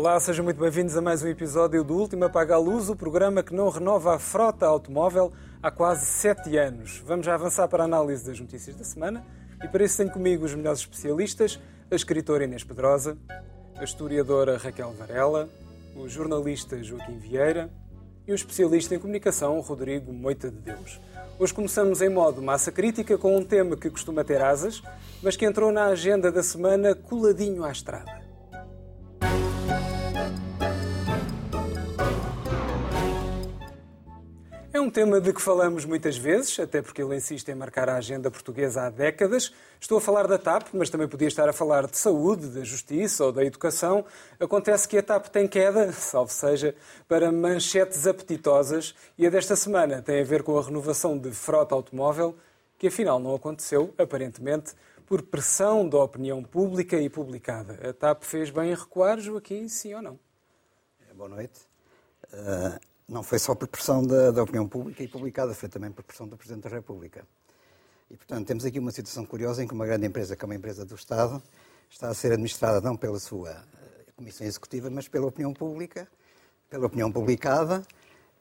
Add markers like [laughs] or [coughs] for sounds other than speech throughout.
Olá, sejam muito bem-vindos a mais um episódio do Último Apaga a Luz, o programa que não renova a frota automóvel há quase sete anos. Vamos já avançar para a análise das notícias da semana e para isso tenho comigo os melhores especialistas, a escritora Inês Pedrosa, a historiadora Raquel Varela, o jornalista Joaquim Vieira e o especialista em comunicação Rodrigo Moita de Deus. Hoje começamos em modo massa crítica com um tema que costuma ter asas, mas que entrou na agenda da semana coladinho à estrada. É um tema de que falamos muitas vezes, até porque ele insiste em marcar a agenda portuguesa há décadas. Estou a falar da TAP, mas também podia estar a falar de saúde, da justiça ou da educação. Acontece que a TAP tem queda, [laughs] salvo seja, para manchetes apetitosas e a desta semana tem a ver com a renovação de frota automóvel, que afinal não aconteceu, aparentemente, por pressão da opinião pública e publicada. A TAP fez bem em recuar, Joaquim, sim ou não? Boa noite. Uh não foi só por pressão da, da, opinião pública e publicada, foi também por pressão do Presidente da República. E, portanto, temos aqui uma situação curiosa em que uma grande empresa, que é uma empresa do Estado, está a ser administrada não pela sua eh, Comissão Executiva, mas pela opinião pública, pela opinião publicada,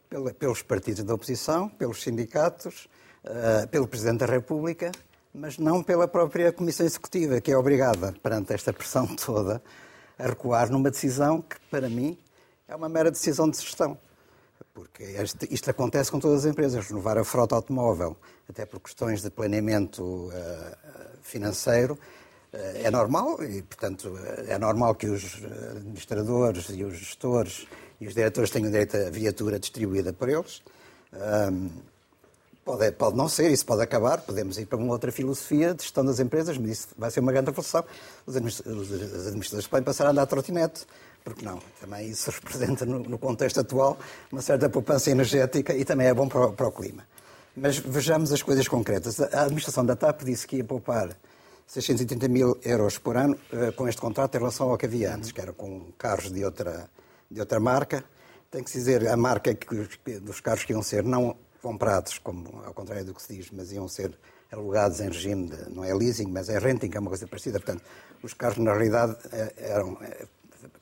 pela, pelos partidos da oposição, pelos sindicatos, uh, pelo Presidente da República, mas não pela própria Comissão Executiva, que é obrigada, perante esta pressão [laughs] toda, a recuar numa decisão que, para mim, é uma mera decisão de gestão porque este, isto acontece com todas as empresas. Renovar a frota automóvel, até por questões de planeamento uh, financeiro, uh, é normal e, portanto, é normal que os administradores e os gestores e os diretores tenham direito a viatura distribuída por eles. Um, pode, pode não ser, isso pode acabar, podemos ir para uma outra filosofia de gestão das empresas, mas isso vai ser uma grande revolução. Os administradores podem passar a andar a trotinete porque não? Também isso [laughs] representa, no, no, contexto atual, uma certa poupança energética e também é bom para o, para o, clima. Mas vejamos as coisas concretas. A administração da TAP disse que ia poupar 630 mil euros por ano uh, com este contrato em relação ao que havia antes, que era com carros de outra, de outra marca. Tem que dizer a marca que, dos carros que iam ser não comprados, como ao contrário do que se diz, mas iam ser alugados em regime de, não é leasing, mas é renting, que é uma coisa parecida. Portanto, os carros, na realidade, eh, eram eh,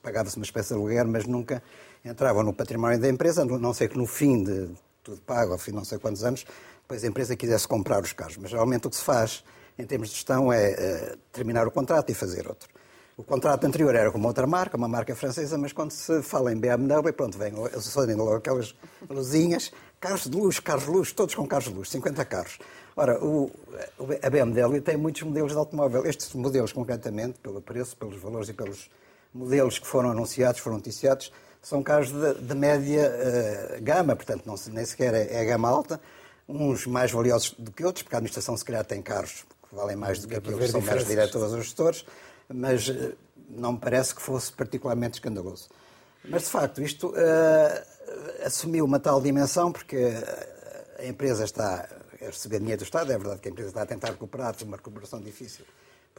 pagava-se uma espécie de aluguer, mas nunca entravam no património da empresa, a não ser que no fim de tudo pago, ao fim de não sei quantos anos, depois a empresa quisesse comprar os carros. Mas geralmente o que se faz, em termos de gestão, é uh, terminar o contrato e fazer outro. O contrato anterior era com uma outra marca, uma marca francesa, mas quando se fala em BMW, pronto, vem, sonem logo aquelas luzinhas, carros de luxo, carros de luxo, todos com carros de luxo, 50 carros. Ora, o, a BMW tem muitos modelos de automóvel. Estes modelos, concretamente, pelo preço, pelos valores e pelos modelos que foram anunciados, foram noticiados, são carros de, de média uh, gama, portanto, não, nem sequer é, é gama alta, uns mais valiosos do que outros, porque a administração se calhar tem carros que valem mais do que aqueles que são mais diretores ou gestores, mas uh, não me parece que fosse particularmente escandaloso. Mas, de facto, isto uh, assumiu uma tal dimensão, porque a empresa está a receber dinheiro do Estado, é verdade que a empresa está a tentar recuperar, tem uma recuperação difícil,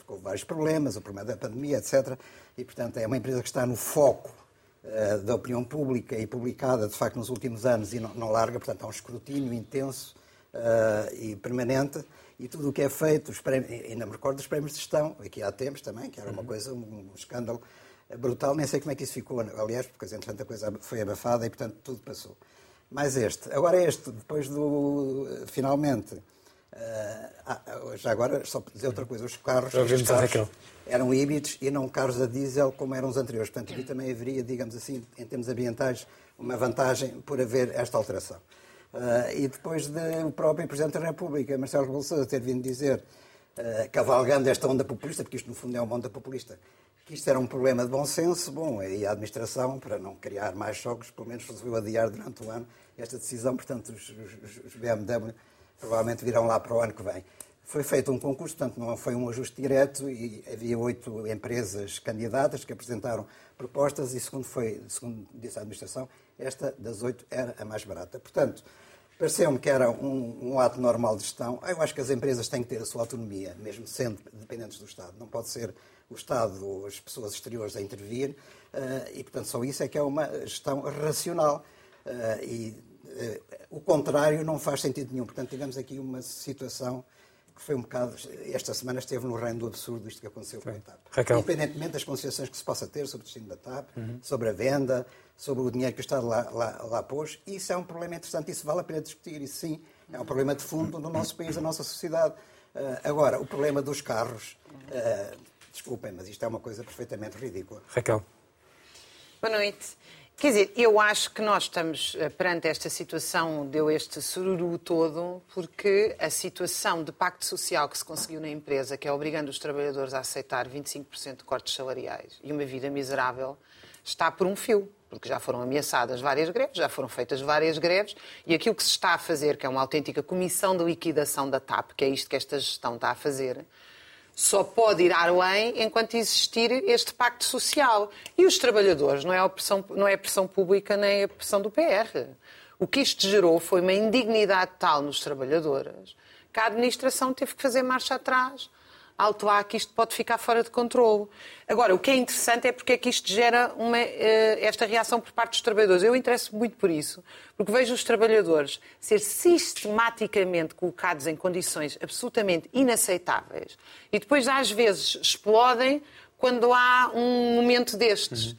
porque houve vários problemas, o problema da pandemia, etc. E, portanto, é uma empresa que está no foco uh, da opinião pública e publicada, de facto, nos últimos anos e não, não larga. Portanto, há um escrutínio intenso uh, e permanente. E tudo o que é feito, os prémios, ainda me recordo dos prémios de gestão, aqui há tempos também, que era uma uhum. coisa, um, um escândalo brutal. Nem sei como é que isso ficou, aliás, porque, entretanto, a coisa foi abafada e, portanto, tudo passou. Mais este. Agora este, depois do, finalmente, Uh, já agora, só para dizer outra coisa, os carros, os carros eram híbridos e não carros a diesel como eram os anteriores. Portanto, aqui também haveria, digamos assim, em termos ambientais, uma vantagem por haver esta alteração. Uh, e depois de o próprio Presidente da República, Marcelo Rebelo Sousa, ter vindo dizer, uh, cavalgando esta onda populista, porque isto no fundo é uma onda populista, que isto era um problema de bom senso, bom, e a administração, para não criar mais choques, pelo menos resolveu adiar durante o ano esta decisão, portanto, os, os, os BMW provavelmente virão lá para o ano que vem. Foi feito um concurso, portanto não foi um ajuste direto e havia oito empresas candidatas que apresentaram propostas e, segundo, foi, segundo disse a administração, esta das oito era a mais barata. Portanto, pareceu-me que era um, um, ato normal de gestão. Eu acho que as empresas têm que ter a sua autonomia, mesmo sendo dependentes do Estado. Não pode ser o Estado ou as pessoas exteriores a intervir uh, e, portanto, só isso é que é uma gestão racional. Uh, e o contrário não faz sentido nenhum. Portanto, tivemos aqui uma situação que foi um bocado. Esta semana esteve no reino do absurdo isto que aconteceu com a TAP. Raquel. Independentemente das concessões que se possa ter sobre o destino da TAP, uhum. sobre a venda, sobre o dinheiro que o Estado lá, lá, lá pôs, isso é um problema interessante, isso vale a pena discutir, isso sim é um problema de fundo no nosso país, na nossa sociedade. Uh, agora, o problema dos carros, uh, desculpem, mas isto é uma coisa perfeitamente ridícula. Raquel. Boa noite. Quer dizer, eu acho que nós estamos eh, perante esta situação, deu este sururu todo, porque a situação de pacto social que se conseguiu na empresa, que é obrigando os trabalhadores a aceitar 25% de cortes salariais e uma vida miserável, está por um fio. Porque já foram ameaçadas várias greves, já foram feitas várias greves, e aquilo que se está a fazer, que é uma autêntica comissão de liquidação da TAP, que é isto que esta gestão está a fazer, só pode ir além enquanto existir este pacto social. E os trabalhadores, não é a pressão, não é a pressão pública nem a pressão do PR. O que isto gerou foi uma indignidade tal nos trabalhadores que a administração teve que fazer marcha atrás alto lá que isto pode ficar fora de controle. Agora, o que é interessante é porque é que isto gera uma, eh, esta reação por parte dos trabalhadores. Eu interesso muito por isso, porque vejo os trabalhadores ser sistematicamente colocados em condições absolutamente inaceitáveis e depois, às vezes, explodem quando há um momento destes. Uhum.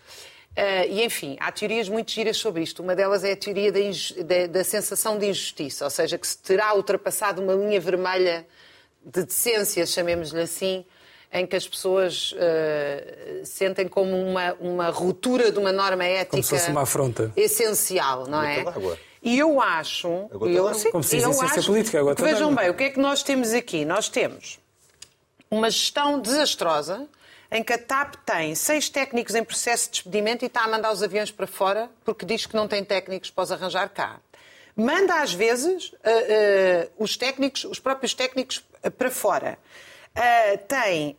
Uh, e, enfim, há teorias muito giras sobre isto. Uma delas é a teoria da, da, da sensação de injustiça, ou seja, que se terá ultrapassado uma linha vermelha de decência, chamemos-lhe assim, em que as pessoas uh, sentem como uma, uma ruptura de uma norma ética como se fosse uma afronta. essencial, não é? E eu acho, eu, sim, como se eu acho política, agora vejam bem, o que é que nós temos aqui? Nós temos uma gestão desastrosa em que a TAP tem seis técnicos em processo de despedimento e está a mandar os aviões para fora porque diz que não tem técnicos para os arranjar cá. Manda às vezes uh, uh, os técnicos, os próprios técnicos para fora. Uh, tem,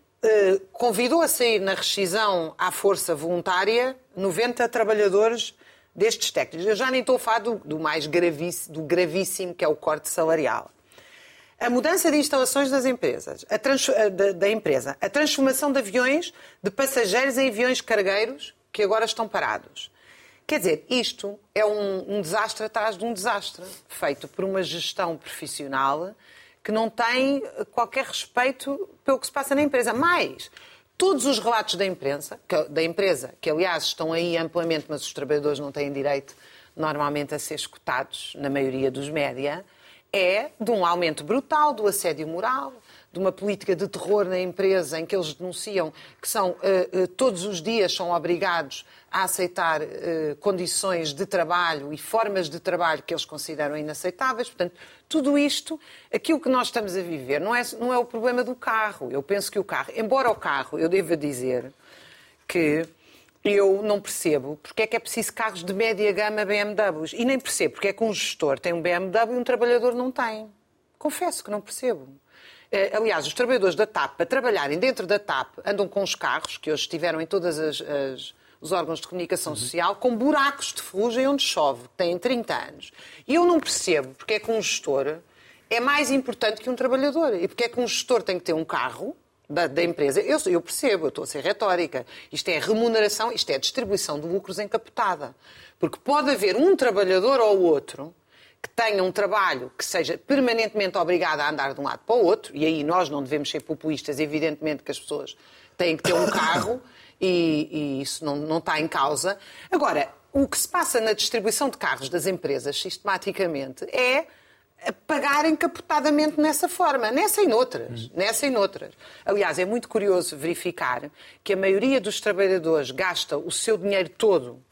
convidou a sair na rescisão à força voluntária 90 trabalhadores destes técnicos. Eu já nem estou a falar do, do mais gravíssimo, do gravíssimo, que é o corte salarial. A mudança de instalações das empresas, trans, da, da, empresa, a transformação de aviões de passageiros em aviões cargueiros que agora estão parados. Quer dizer, isto é um, um desastre atrás de um desastre, feito por uma gestão profissional que não tem qualquer respeito pelo que se passa na empresa. Mais, todos os relatos da imprensa, que, da empresa, que aliás estão aí amplamente, mas os trabalhadores não têm direito normalmente a ser escutados na maioria dos média, é de um aumento brutal do assédio moral, de uma política de terror na empresa em que eles denunciam que são uh, uh, todos os dias são obrigados a aceitar uh, condições de trabalho e formas de trabalho que eles consideram inaceitáveis. Portanto, tudo isto, aquilo que nós estamos a viver, não é, não é o problema do carro. Eu penso que o carro, embora o carro, eu devo dizer que eu não percebo porque é que é preciso carros de média gama BMWs. E nem percebo porque é que um gestor tem um BMW e um trabalhador não tem. Confesso que não percebo. Eh, aliás, os trabalhadores da TAP, para trabalharem dentro da TAP, andam com os carros, que hoje estiveram em todas as, as os órgãos de comunicação uhum. social, com buracos de ferrugem onde chove, têm 30 anos. E eu não percebo porque é que um gestor é mais importante que um trabalhador. E porque é que um gestor tem que ter um carro da, da empresa. Eu, eu, percebo, eu estou a ser retórica. Isto é remuneração, isto é distribuição de lucros encapotada. Porque pode haver um trabalhador ou outro que tenha um trabalho que seja permanentemente obrigado a andar de um lado para o outro, e aí nós não devemos ser populistas, evidentemente que as pessoas têm que ter um carro [laughs] e, e isso não, não está em causa. Agora, o que se passa na distribuição de carros das empresas sistematicamente é pagar encapotadamente nessa forma, nessa e noutras, hum. nessa e noutras. Aliás, é muito curioso verificar que a maioria dos trabalhadores gasta o seu dinheiro todo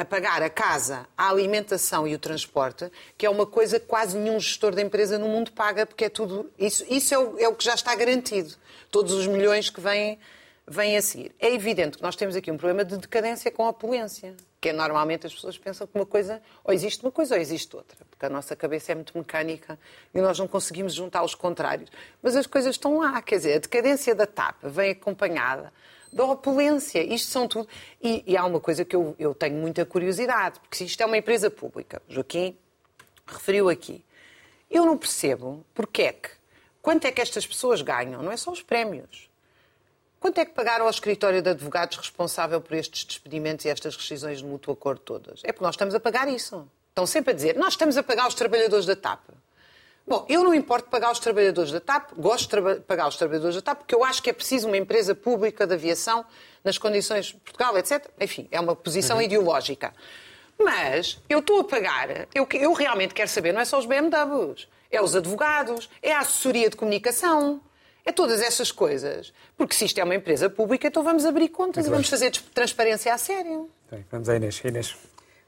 a pagar a casa, a alimentação e o transporte, que é uma coisa que quase nenhum gestor de empresa no mundo paga, porque é tudo. Isso, isso é, o, é o que já está garantido. Todos os milhões que vêm, vêm a seguir. É evidente que nós temos aqui um problema de decadência com a opulência, que é normalmente as pessoas pensam que uma coisa, ou existe uma coisa ou existe outra, porque a nossa cabeça é muito mecânica e nós não conseguimos juntar os contrários. Mas as coisas estão lá, quer dizer, a decadência da TAP vem acompanhada da opulência. Isto são tudo. E, e há uma coisa que eu, eu tenho muita curiosidade, porque se isto é uma empresa pública, Joaquim referiu aqui, eu não percebo porque é que, quanto é que estas pessoas ganham, não é só os prémios. Quanto é que pagaram ao escritório de advogados responsável por estes despedimentos e estas rescisões de mútuo acordo todas? É porque nós estamos a pagar isso. Estão sempre a dizer, nós estamos a pagar os trabalhadores da TAP. Bom, eu não importo pagar os trabalhadores da TAP, gosto de pagar os trabalhadores da TAP, porque eu acho que é preciso uma empresa pública de aviação nas condições de Portugal, etc. Enfim, é uma posição uhum. ideológica. Mas eu estou a pagar, eu, eu realmente quero saber, não é só os BMWs, é os advogados, é a assessoria de comunicação, é todas essas coisas. Porque se isto é uma empresa pública, então vamos abrir contas Muito e vamos fazer transparência a sério. Bem, vamos a Inês. Inês.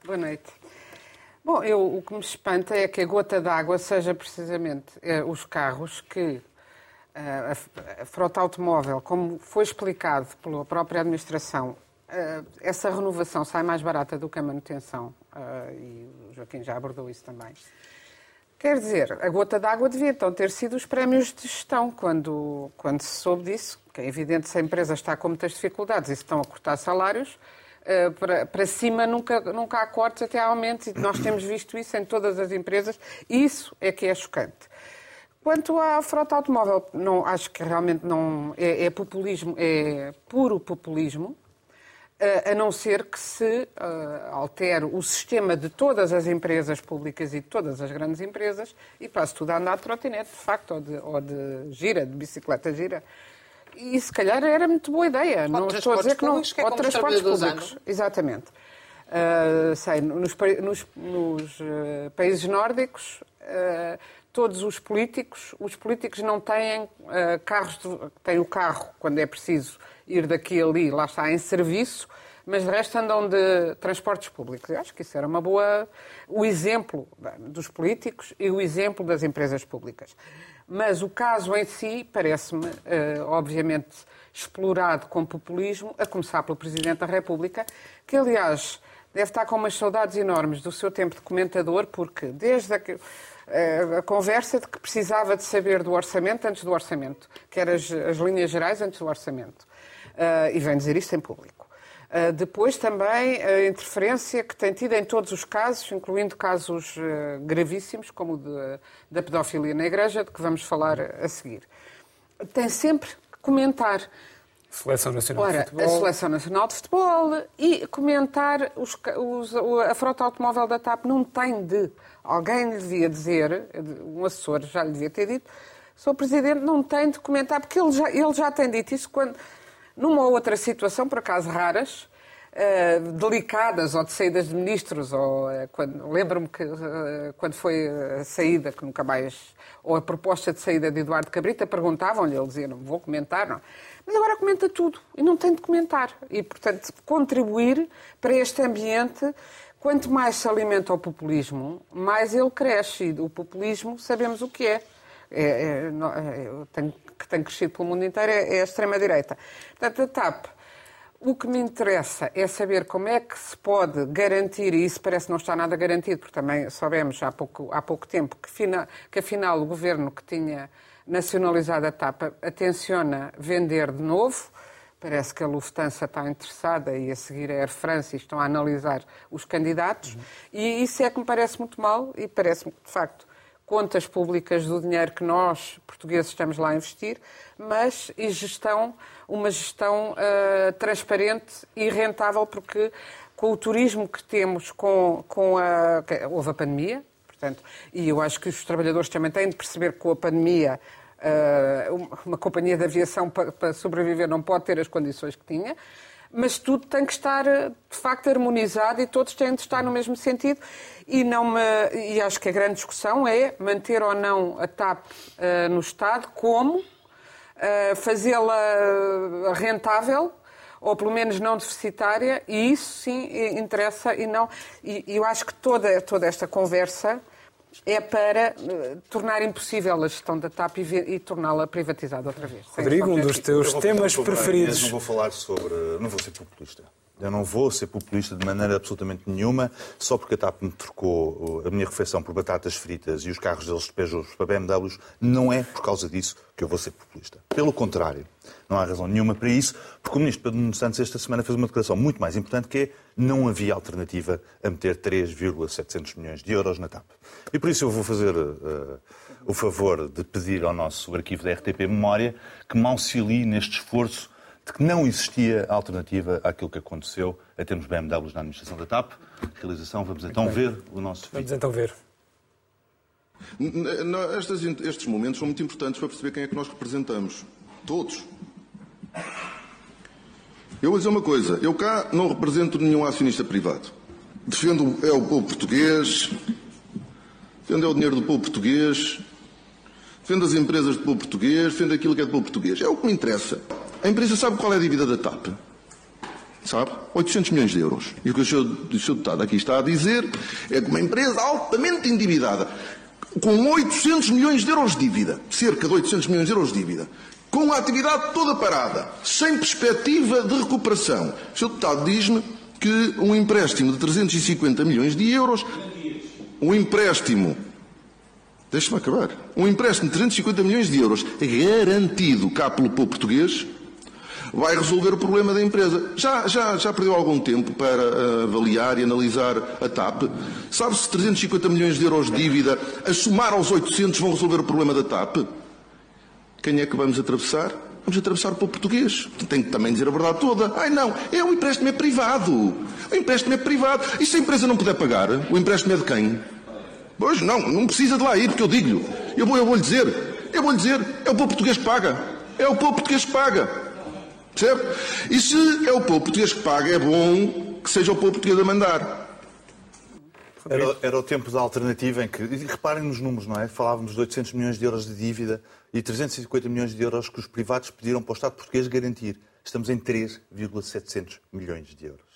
Boa noite. Bom, eu, o que me espanta é que a gota d'água seja precisamente eh, os carros que eh, a, a, frota automóvel, como foi explicado pela própria administração, eh, essa renovação sai mais barata do que a manutenção, e o Joaquim já abordou isso também. Quer dizer, a gota d'água devia então ter sido os prémios de gestão, quando, quando se soube disso, que é evidente se a empresa está com muitas dificuldades e se estão a cortar salários, eh, para, para cima nunca, nunca há cortes, até há aumentos, e nós temos visto isso em todas as empresas. Isso é que é chocante. Quanto à frota automóvel, não, acho que realmente não é, é populismo, é puro populismo, eh, a não ser que se uh, altere o sistema de todas as empresas públicas e de todas as grandes empresas e passe tudo a andar de trotinete, de facto, ou de, ou de gira, de bicicleta gira. E se calhar era muito boa ideia. não estou a dizer que não. Que é ou transportes públicos. Exatamente. Uh, sei, nos, nos, nos uh, países nórdicos, uh, todos os políticos, os políticos não têm carros, de, têm o carro quando é preciso ir daqui a ali, lá está, em serviço, mas de resto andam de transportes públicos. Eu acho que isso era uma boa. o exemplo dos políticos e o exemplo das empresas públicas. Mas o caso em si parece-me, uh, obviamente, explorado com populismo, a começar pelo Presidente da República, que, aliás, deve estar com umas saudades enormes do seu tempo de comentador, porque desde a, uh, a conversa de que precisava de saber do orçamento antes do orçamento, que eram as, as linhas gerais antes do orçamento, uh, e vem dizer isto em público. Uh, depois também a interferência que tem tido em todos os casos, incluindo casos uh, gravíssimos, como o de, da pedofilia na Igreja, de que vamos falar a seguir. Tem sempre que comentar. Seleção Nacional Ora, de Futebol. A Seleção Nacional de Futebol e comentar os, os, a frota automóvel da TAP não tem de. Alguém lhe devia dizer, um assessor já lhe devia ter dito, Sr. Presidente não tem de comentar, porque ele já, ele já tem dito isso quando numa outra situação, por acaso raras, uh, delicadas, ou de saídas de ministros, ou uh, lembro-me que uh, quando foi a saída, que nunca mais, ou a proposta de saída de Eduardo Cabrita, perguntavam-lhe, ele dizia, não vou comentar, não. Mas agora comenta tudo, e não tem de comentar. E, portanto, contribuir para este ambiente Quanto mais se alimenta o populismo, mais ele cresce. E o populismo sabemos o que é. é, é, é tenho que tem crescido pelo mundo inteiro é, é a extrema-direita. Portanto, a TAP, o que me interessa é saber como é que se pode garantir, e isso parece não estar nada garantido, porque também soubemos há pouco, há pouco tempo que, fina, que afinal o governo que tinha nacionalizado a TAP atenciona vender de novo. Parece que a Lufthansa está interessada e a seguir a Air France estão a analisar os candidatos. E isso é que me parece muito mal e parece-me, de facto, contas públicas do dinheiro que nós, portugueses, estamos lá a investir, mas e gestão, uma gestão uh, transparente e rentável, porque com o turismo que temos, com, com a. Houve a pandemia, portanto, e eu acho que os trabalhadores também têm de perceber que com a pandemia. Uh, uma companhia de aviação para sobreviver não pode ter as condições que tinha mas tudo tem que estar de facto harmonizado e todos têm de estar no mesmo sentido. E, não me, e acho que a grande discussão é manter ou não a TAP uh, no Estado, como uh, fazê-la rentável ou pelo menos não deficitária, e isso sim interessa e não. E eu acho que toda, toda esta conversa é para uh, tornar impossível a gestão da TAP e, e torná-la privatizada outra vez. Rodrigo, um dos teus temas preferidos. Não vou falar sobre. Não vou ser populista. Eu não vou ser populista de maneira absolutamente nenhuma, só porque a TAP me trocou a minha refeição por batatas fritas e os carros deles despejam para BMWs. Não é por causa disso que eu vou ser populista. Pelo contrário, não há razão nenhuma para isso, porque o Ministro Pedro Nuno Santos esta semana fez uma declaração muito mais importante que é não havia alternativa a meter 3,700 milhões de euros na TAP. E por isso eu vou fazer uh, o favor de pedir ao nosso arquivo da RTP Memória que me auxilie neste esforço de que não existia alternativa àquilo que aconteceu a termos BMWs na administração da TAP. realização. Vamos então ver o nosso Vamos vídeo. então ver. Estes, estes momentos são muito importantes para perceber quem é que nós representamos. Todos. Eu vou dizer uma coisa. Eu cá não represento nenhum acionista privado. Defendo é o povo português. Defendo é o dinheiro do povo português. Defendo as empresas do povo português. Defendo aquilo que é do povo português. É o que me interessa. A empresa sabe qual é a dívida da TAP? Sabe? 800 milhões de euros. E o que o senhor, o senhor deputado aqui está a dizer é que uma empresa altamente endividada, com 800 milhões de euros de dívida, cerca de 800 milhões de euros de dívida, com a atividade toda parada, sem perspectiva de recuperação. O senhor deputado diz-me que um empréstimo de 350 milhões de euros, um empréstimo Deixe-me acabar. Um empréstimo de 350 milhões de euros garantido cá pelo povo português vai resolver o problema da empresa. Já, já, já perdeu algum tempo para ah, avaliar e analisar a TAP? Sabe se 350 milhões de euros de dívida, a somar aos 800, vão resolver o problema da TAP? Quem é que vamos atravessar? Vamos atravessar o povo português. Tem que também dizer a verdade toda. Ai não, é o empréstimo é privado. O empréstimo é privado. E se a empresa não puder pagar, o empréstimo é de quem? Pois não, não precisa de lá ir, porque eu digo-lhe. Eu vou, eu vou dizer. Eu vou lhe dizer. É o povo português que paga. É o povo português que paga. Percebe? E se é o povo português que paga, é bom que seja o povo português a mandar. Era, era o tempo da alternativa em que, e reparem nos números, não é? Falávamos de 800 milhões de euros de dívida e 350 milhões de euros que os privados pediram para o Estado português garantir. Estamos em 3,700 milhões de euros.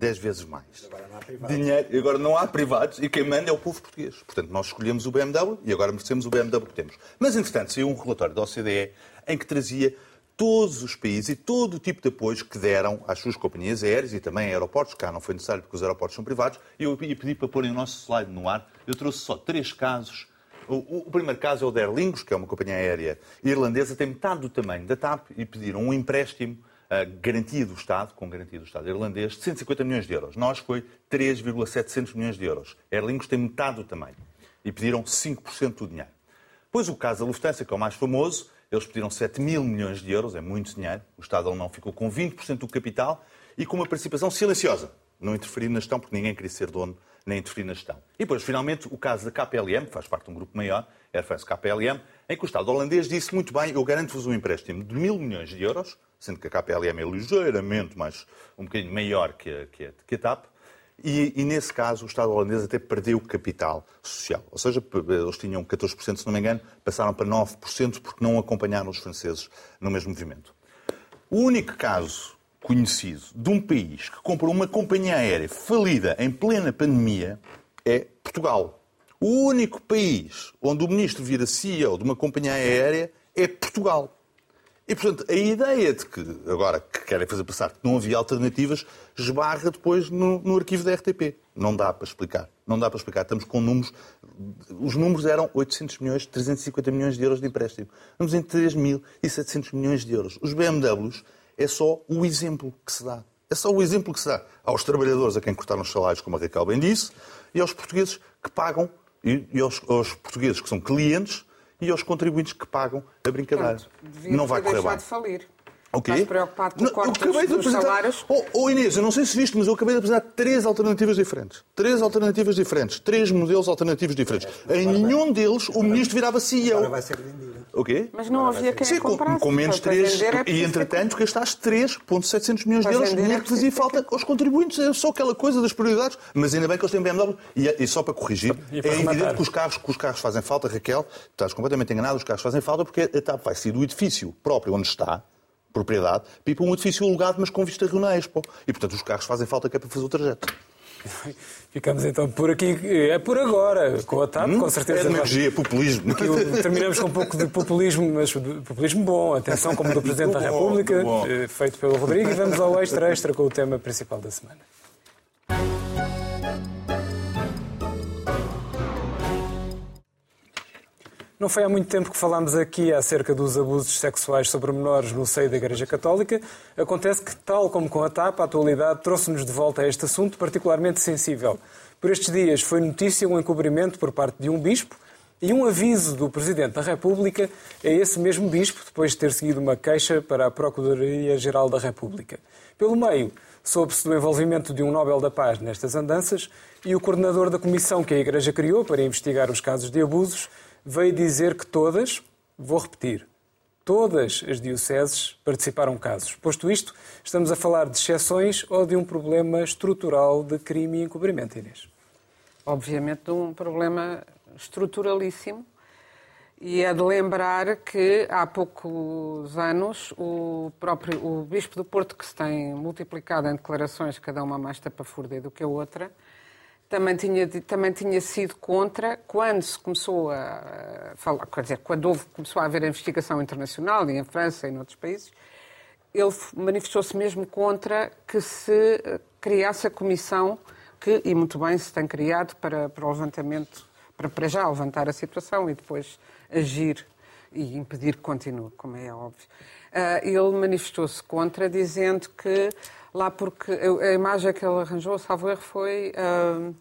10 vezes mais. Agora não há privados. Dinheiro, agora não há privados e quem manda é o povo português. Portanto, nós escolhemos o BMW e agora merecemos o BMW que temos. Mas, entretanto, saiu um relatório da OCDE em que trazia todos os países e todo o tipo de apoios que deram às suas companhias aéreas e também a aeroportos. Cá não foi necessário porque os aeroportos são privados. Eu ia pedir para porem o nosso slide no ar. Eu trouxe só três casos. O, o- primeiro caso é o da Aer Lingus, que é uma companhia aérea irlandesa, tem metade do tamanho da TAP e pediram um empréstimo ah, garantia do Estado, com garantia do Estado irlandês, de 150 milhões de euros. Nós foi 3,700 milhões de euros. Aer Lingus tem metade do tamanho e pediram 5% do dinheiro. Depois o caso da Lufthansa, que é o mais famoso, eles pediram 7 mil milhões de euros, é muito dinheiro. O Estado alemão ficou com 20% do capital e com uma participação silenciosa. Não interferir na gestão, porque ninguém queria ser dono, nem interferir na gestão. E depois, finalmente, o caso da KPLM, que faz parte de um grupo maior, Air France KPLM, em que o Estado holandês disse muito bem, eu garanto-vos um empréstimo de mil milhões de euros, sendo que a KPLM é ligeiramente mais, um bocadinho maior que a, que a, que a TAP, e, e, nesse caso, o Estado holandês até perdeu capital social. Ou seja, eles tinham 14%, se não me engano, passaram para 9% porque não acompanharam os franceses no mesmo movimento. O único caso conhecido de um país que comprou uma companhia aérea falida em plena pandemia é Portugal. O único país onde o ministro vira CEO de uma companhia aérea é Portugal. E, portanto, a ideia de que, agora, que querem fazer passar que não havia alternativas, esbarra depois no, no arquivo da RTP. Não dá para explicar. Não dá para explicar. Estamos com números... Os números eram 800 milhões, 350 milhões de euros de empréstimo. Estamos em 3.700 milhões de euros. Os BMWs é só o exemplo que se dá. É só o exemplo que se dá aos trabalhadores a quem cortaram os salários, como a Raquel bem disse, e aos portugueses que pagam, e, e aos, aos portugueses que são clientes, e aos contribuintes que pagam a brincadeira. Não vai correr bem. de falir. O quê? Estás preocupado com o Não, corte eu acabei de dos, salários? Oh, oh, Inês, eu não sei se viste, mas eu acabei de apresentar três alternativas diferentes. Três alternativas diferentes. Três modelos alternativos diferentes. Em nenhum deles o ministro virava CEO. Agora vai ser vendida. O quê? Mas não havia quem Sim, comprasse. com menos Para 3. vender é E entretanto gastaste 3,700 milhões de euros, é dinheiro que fazia falta aos contribuintes. É só aquela coisa das prioridades. Mas ainda bem que eles têm BMW. E, e só para corrigir, para é rematar. evidente que os carros, que os carros fazem falta, Raquel, estás completamente enganado, os carros fazem falta porque a TAP vai sair do edifício próprio onde está, propriedade, para ir para um edifício alugado, mas com vista Rio na Expo. E, portanto, os carros fazem falta que é para fazer o trajeto. [laughs] Ficamos então por aqui. É por agora, com a TAP, com certeza. É demagogia, populismo. Aqui [laughs] terminamos com um pouco de populismo, mas populismo bom, atenção, como do Presidente da República, eh, feito pelo Rodrigo, e vamos ao extra extra com o tema principal da semana. Não foi há muito tempo que falámos aqui acerca dos abusos sexuais sobre menores no seio da Igreja Católica. Acontece que, tal como com a TAP, a atualidade trouxe-nos de volta a este assunto particularmente sensível. Por estes dias foi notícia um encobrimento por parte de um bispo e um aviso do Presidente da República a esse mesmo bispo, depois de ter seguido uma queixa para a Procuradoria-Geral da República. Pelo meio, Soube-se do envolvimento de um Nobel da Paz nestas andanças e o coordenador da comissão que a Igreja criou para investigar os casos de abusos veio dizer que todas, vou repetir, todas as dioceses participaram casos. Posto isto, estamos a falar de exceções ou de um problema estrutural de crime e encobrimento, Inês? Obviamente de um problema estruturalíssimo e é de lembrar que há poucos anos o próprio o Bispo do Porto, que se tem multiplicado em declarações, cada uma mais tapafúrdia do que a outra, também tinha, também tinha sido contra quando se começou a falar, quer dizer, quando houve, começou a haver a investigação internacional, e em França e em outros países, ele manifestou-se mesmo contra que se criasse a comissão que, e muito bem, se tem criado para, para o levantamento, para, para já levantar a situação e depois agir e impedir que continue, como é óbvio. Uh, ele manifestou-se contra, dizendo que lá porque a imagem que ele arranjou, salvo erro, foi uh,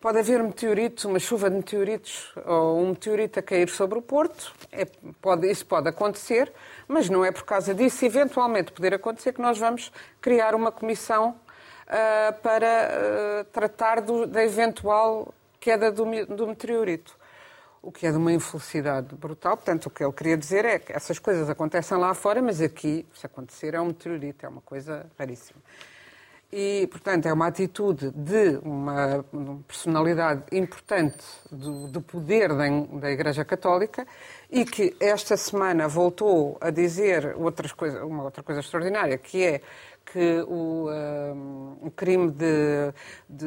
pode haver meteoritos, uma chuva de meteoritos ou um meteorito a cair sobre o Porto, é, pode, isso pode acontecer, mas não é por causa disso, eventualmente poder acontecer, que nós vamos criar uma comissão uh, para tratar do, da eventual queda do, do meteorito o que é de uma infelicidade brutal. Portanto, o que ele queria dizer é que essas coisas acontecem lá fora, mas aqui, se acontecer, é um meteorito, é uma coisa raríssima. E, portanto, é uma atitude de uma, personalidade importante do, do poder da, da, Igreja Católica e que esta semana voltou a dizer outras coisa, uma outra coisa extraordinária, que é que o, um, o crime de, de,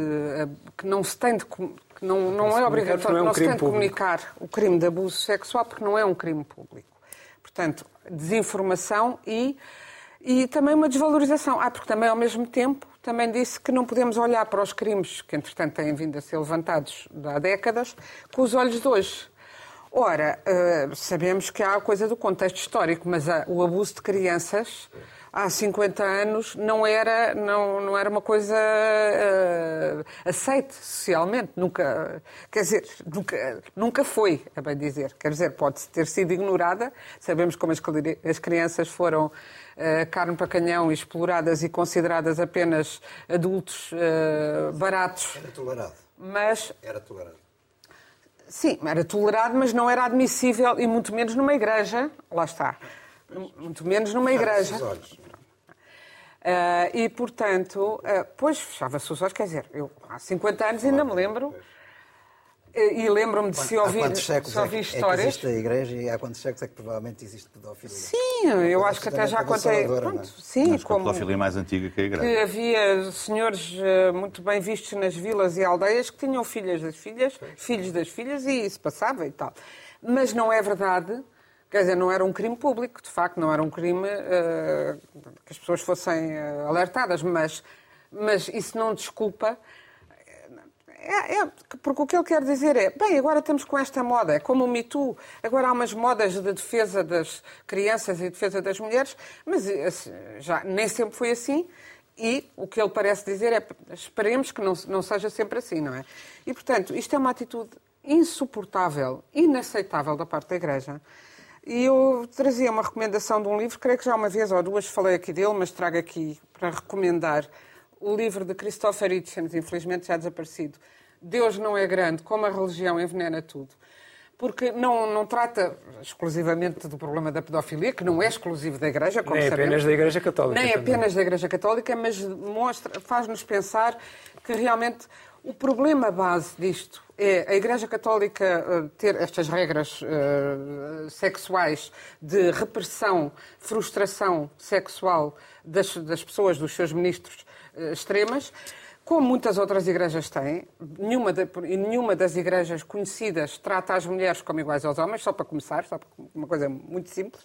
que não se tem de que não, não é obrigatório, não, é um não se tem de comunicar o crime de abuso sexual porque não é um crime público. Portanto, desinformação e, e também uma desvalorização. Ah, porque também ao mesmo tempo também disse que não podemos olhar para os crimes que entretanto têm vindo a ser levantados há décadas com os olhos de hoje. Ora, uh, sabemos que há a coisa do contexto histórico, mas o abuso de crianças há 50 anos não era, não, não era uma coisa uh, aceite socialmente. Nunca, quer dizer, nunca, nunca foi, é bem dizer. Quer dizer, pode ter sido ignorada. Sabemos como as, as crianças foram uh, carne para canhão, exploradas e consideradas apenas adultos uh, baratos. Era tolerado. Mas... Era tolerado. Sim, era tolerado, mas não era admissível, e muito menos numa igreja. Lá está. Muito menos numa igreja. Uh, e, portanto, uh, pois fechava-se os olhos, quer dizer, eu há 50 anos ainda me lembro, e lembro-me de se ouvir, se ouvir é, histórias. É que existe a igreja e há quantos séculos é que provavelmente existe pedofilia? Sim, eu acho que até já contei. Pronto, sim, Mas como. A pedofilia mais antiga que a igreja. Que havia senhores uh, muito bem vistos nas vilas e aldeias que tinham filhas das filhas, filhos das filhas, e isso passava e tal. Mas não é verdade Quer dizer, não era um crime público, de facto, não era um crime uh, que as pessoas fossem uh, alertadas, mas, mas isso não desculpa. É, é, porque o que ele quer dizer é, bem, agora estamos com esta moda, é como o Me Too, agora há umas modas de defesa das crianças e defesa das mulheres, mas assim, já nem sempre foi assim, e o que ele parece dizer é, esperemos que não, não seja sempre assim, não é? E, portanto, isto é uma atitude insuportável, inaceitável da parte da Igreja, e eu trazia uma recomendação de um livro, creio que já uma vez ou duas falei aqui dele, mas trago aqui para recomendar o livro de Christopher Hitchens, infelizmente já desaparecido. Deus não é grande, como a religião envenena tudo. Porque não, não trata exclusivamente do problema da pedofilia, que não é exclusivo da Igreja, como Nem sabemos. apenas da Igreja Católica. Nem também. apenas da Igreja Católica, mas mostra, faz-nos pensar que realmente o problema base disto é a Igreja Católica eh, ter estas regras uh, sexuais de repressão, frustração sexual das, das pessoas, dos seus ministros uh, extremas, como muitas outras igrejas têm. Nenhuma, de, nenhuma das igrejas conhecidas trata as mulheres como iguais aos homens, só para começar, só uma coisa muito simples.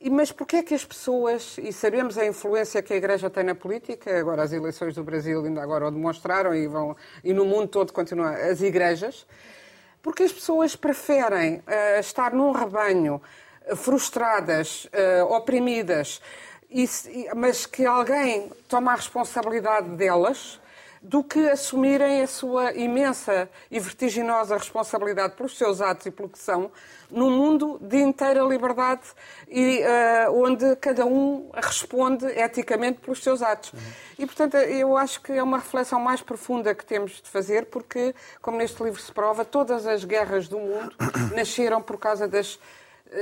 Mas porquê é que as pessoas, e sabemos a influência que a Igreja tem na política, agora as eleições do Brasil ainda agora o demonstraram e, vão, e no mundo todo continuam as igrejas, porque as pessoas preferem uh, estar num rebanho uh, frustradas, uh, oprimidas, e, mas que alguém toma a responsabilidade delas, do que assumirem a sua imensa e vertiginosa responsabilidade pelos seus atos e pelo que são, num mundo de inteira liberdade e uh, onde cada um responde eticamente pelos seus atos. Uhum. E, portanto, eu acho que é uma reflexão mais profunda que temos de fazer, porque, como neste livro se prova, todas as guerras do mundo [coughs] nasceram por causa das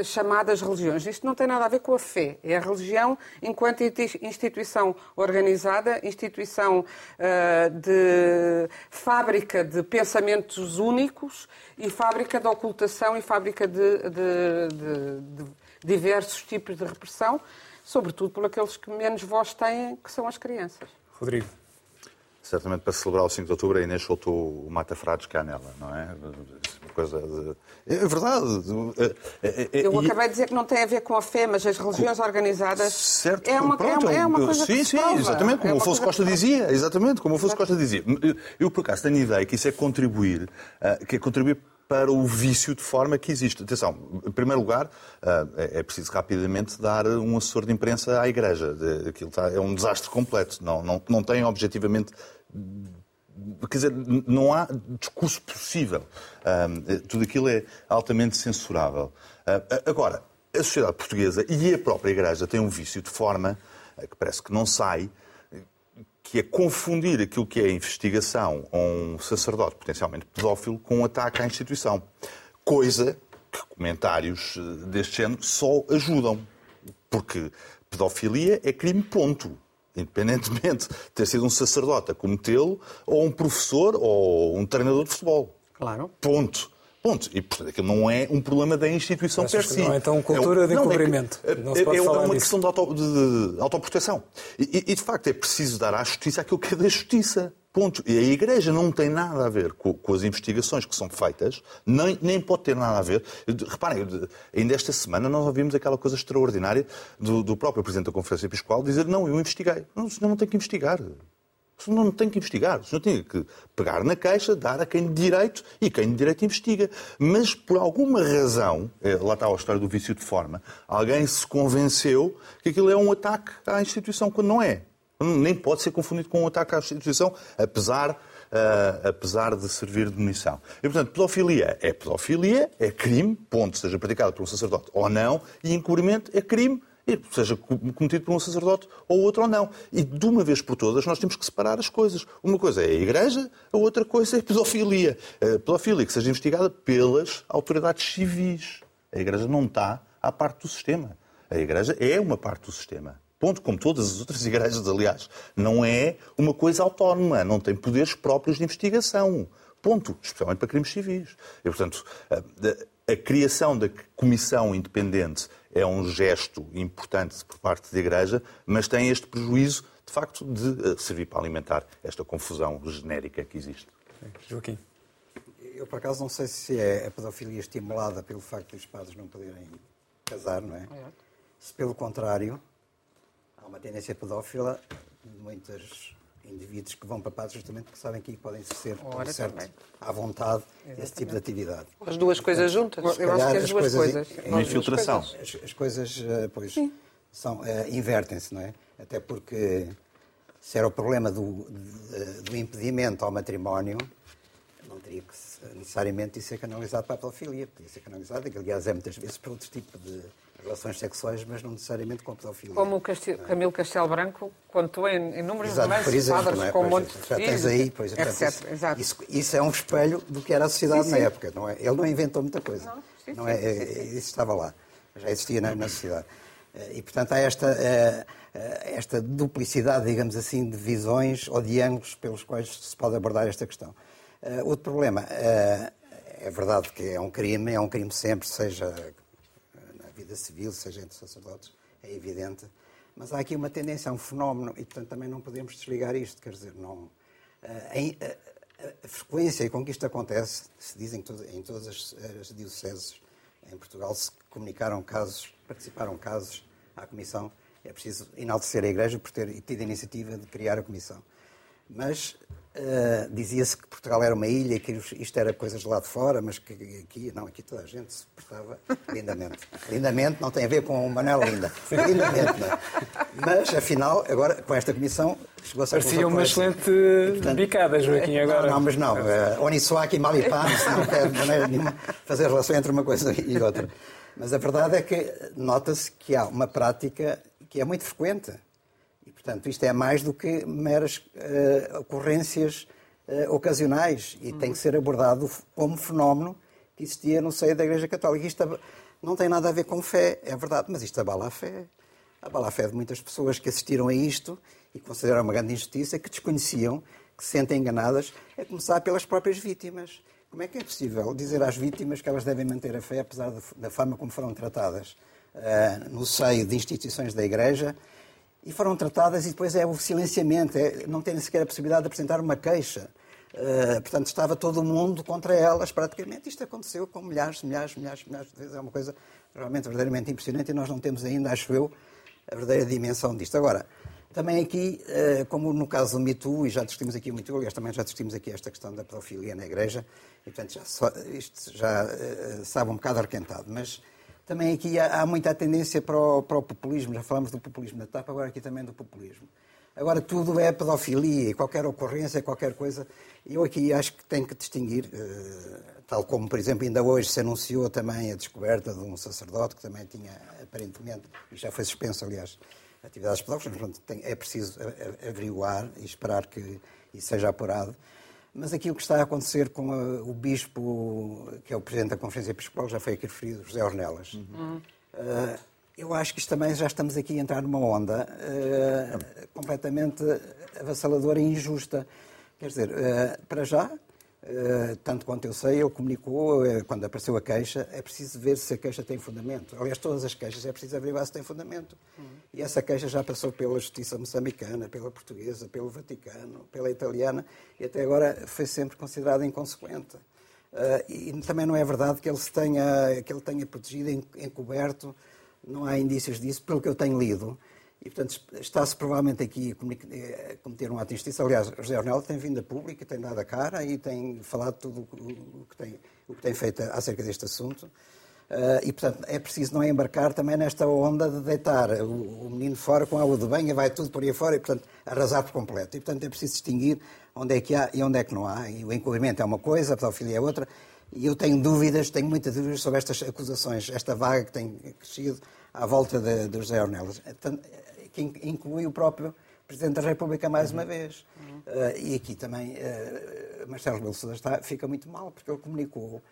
chamadas religiões. Isto não tem nada a ver com a fé. É a religião enquanto instituição organizada, instituição uh, de fábrica de pensamentos únicos e fábrica de ocultação e fábrica de, de, de, de diversos tipos de repressão, sobretudo por aqueles que menos voz têm, que são as crianças. Rodrigo. Certamente para celebrar o 5 de outubro a Inês soltou o Mata Frades cá nela, não é? Uma coisa de... É verdade. É, é, Eu acabei de dizer que não tem a ver com a fé, mas as religiões organizadas. Certo, é uma, pronto, é uma, coisa Sim, sim, exatamente, como é o Afonso Costa dizia. Exatamente, como o Afonso Costa dizia. Eu, por acaso, tenho a ideia que isso é contribuir, ah, que é contribuir para o vício de forma que existe. Atenção, em primeiro lugar, ah, é, é preciso rapidamente dar um assessor de imprensa à Igreja. Aquilo está, é um desastre completo. Não, não, não tem objetivamente quer dizer, não há discurso possível. Uh, tudo aquilo é altamente censurável. Uh, agora, a sociedade portuguesa e a própria Igreja têm um vício de forma uh, que parece que não sai, que é confundir aquilo que é a investigação a um sacerdote potencialmente pedófilo com um ataque à instituição. Coisa que comentários deste género só ajudam. Porque pedofilia é crime, ponto independentemente de ter sido um sacerdote a cometê-lo, ou um professor ou um treinador de futebol. Claro. Ponto. Ponto. E, portanto, aquilo não é um problema da instituição Mas per si. Não é então cultura é, de encobrimento. Não, é, não se pode é, é uma disso. questão de, auto, de, de autoproteção. E, e, de facto, é preciso dar à justiça aquilo que é da justiça. E a Igreja não tem nada a ver com, com, as investigações que são feitas, nem, nem pode ter nada a ver. Reparem, ainda esta semana nós ouvimos aquela coisa extraordinária do, do próprio Presidente da Conferência Episcopal dizer não, eu investiguei. Não, o senhor não tem que investigar. O senhor não tem que investigar. O senhor tem que pegar na queixa, dar a quem de direito e quem de direito investiga. Mas, por alguma razão, é, lá está a história do vício de forma, alguém se convenceu que aquilo é um ataque à instituição, quando não é. Nem pode ser confundido com um ataque à instituição, apesar, uh, apesar de servir de munição. E, portanto, pedofilia é pedofilia, é crime, ponto, seja praticado por um sacerdote ou não, e encobrimento é crime, seja cometido por um sacerdote ou outro ou não. E de uma vez por todas nós temos que separar as coisas. Uma coisa é a igreja, a outra coisa é a pedofilia. A pedofilia que seja investigada pelas autoridades civis. A igreja não está à parte do sistema. A igreja é uma parte do sistema. Ponto, como todas as outras [laughs] igrejas, aliás. Não é uma coisa autónoma, não tem poderes próprios de investigação. Ponto. Especialmente para crimes civis. E, portanto, a, a criação da comissão independente é um gesto importante por parte da Igreja, mas tem este prejuízo, de facto, de eh, servir para alimentar esta confusão genérica que existe. Joaquim. Eu, por acaso, não sei se é a pedofilia estimulada pelo facto de os padres não poderem casar, não é? é. Se, pelo contrário, há uma tendência pedófila de muitos indivíduos que vão para padres justamente porque sabem que aí podem ser Ora, certo, à vontade Exatamente. esse tipo de atividade. As duas coisas juntas. Eu acho que as, as duas coisas. coisas. Uma infiltração. As, as, coisas, eh, pois, são, uh, invertem-se, não é? Até porque se era o problema do, do impedimento ao matrimónio, não teria que necessariamente ser canalizado para a pedofilia. Podia ser canalizado, que aliás é muitas vezes para outro tipo de relações sexuais, mas não necessariamente com pedofilia. Como o Castil, Camilo Castelo Branco contou em inúmeros romances, padres é? com um monte de já filhos, tens aí, pois, etc. Exato. Isso, isso, é um espelho do que era a sociedade sim, sim. na época. Não é? Ele não inventou muita coisa. Não, sim, não é, é, isso estava lá. Já existia na, na sociedade. Eh, e, portanto, há esta, eh, eh, esta duplicidade, digamos assim, de visões ou de ângulos pelos quais se pode abordar esta questão. Outro problema, é verdade que é um crime, é um crime sempre, seja vida civil, seja entre sacerdotes, é evidente. Mas há aqui uma tendência, um fenómeno, e portanto também não podemos desligar isto, quer dizer, não. Eh, a, a, a frequência com que isto acontece, se dizem que em todas as, as dioceses em Portugal se comunicaram casos, participaram casos à Comissão, é preciso enaltecer a Igreja por ter tido a iniciativa de criar a Comissão. Mas Uh, Dizia-se que Portugal era uma ilha e que isto era coisas de lá de fora, mas que aqui, não, aqui toda a gente se portava lindamente. lindamente não tem a ver com o Manuel Linda. Lindamente, não é? Mas, afinal, agora, com esta comissão, chegou-se a Parecia uma excelente portanto, bicada, Joaquim, agora. Não, não mas não. Uh, Oniswaki e Malipan, não quero de maneira nenhuma fazer relação entre uma coisa e outra. Mas a verdade é que nota-se que há uma prática que é muito frequente Portanto, isto é mais do que meras uh, ocorrências uh, ocasionais e uhum. tem que ser abordado como fenómeno que existia no seio da Igreja Católica. Isto não tem nada a ver com fé, é verdade, mas isto abala a fé. Abala a fé de muitas pessoas que assistiram a isto e consideram uma grande injustiça, que desconheciam, que se sentem enganadas, a começar pelas próprias vítimas. Como é que é possível dizer às vítimas que elas devem manter a fé, apesar da forma como foram tratadas uh, no seio de instituições da Igreja? E foram tratadas e depois é o silenciamento, é não terem sequer a possibilidade de apresentar uma queixa. Uh, portanto, estava todo o mundo contra elas, praticamente. Isto aconteceu com milhares, milhares, milhares, milhares de vezes. É uma coisa realmente verdadeiramente impressionante e nós não temos ainda, acho eu, a verdadeira dimensão disto. Agora, também aqui, uh, como no caso do Me e já discutimos aqui o Me aliás, também já discutimos aqui esta questão da pedofilia na Igreja, e portanto já, isto já uh, sabe um bocado arquentado, mas também aqui há, há muita tendência para o, para o, populismo. Já falamos do populismo da TAP, agora aqui também do populismo. Agora tudo é pedofilia, qualquer ocorrência, qualquer coisa. Eu aqui acho que tenho que distinguir, uh, tal como, por exemplo, ainda hoje se anunciou também a descoberta de um sacerdote que também tinha, aparentemente, e já foi suspenso, aliás, atividades pedófilas, tem, é preciso averiguar e esperar que isso seja apurado. Mas aquilo que está a acontecer com a, o bispo, que é o presidente da Conferência Episcopal, já foi aqui referido, José Ornelas. Uhum. Uh, eu acho que isto também já estamos aqui a entrar numa onda uh, completamente avassaladora e injusta. Quer dizer, uh, para já, tanto quanto eu sei, ele comunicou, eh, quando apareceu a queixa, é preciso ver se a queixa tem fundamento. Aliás, todas as queixas é preciso averiguar se tem fundamento. E essa queixa já passou pela justiça moçambicana, pela portuguesa, pelo Vaticano, pela italiana, e até agora foi sempre considerada inconsequente. Uh, e também não é verdade que ele, se tenha, que ele tenha protegido, encoberto, não há indícios disso, pelo que eu tenho lido. E, portanto, está-se provavelmente aqui a cometer um ato de injustiça. Aliás, José Ornel tem vindo a público, tem dado a cara e tem falado tudo o que tem, o que tem feito acerca deste assunto. Uh, e, portanto, é preciso não embarcar também nesta onda de deitar o, o menino fora com água de banho, vai tudo por aí fora e, portanto, arrasar por completo. E, portanto, é preciso distinguir onde é que há e onde é que não há. E o encobrimento é uma coisa, a pedofilia é outra. E eu tenho dúvidas, tenho muitas dúvidas sobre estas acusações, esta vaga que tem crescido à volta de José Ornelas que inclui o próprio Presidente da República mais uma vez. Uhum. Uh, e aqui também uh, Marcelo Rebelo Sousa está, fica muito mal, porque ele comunicou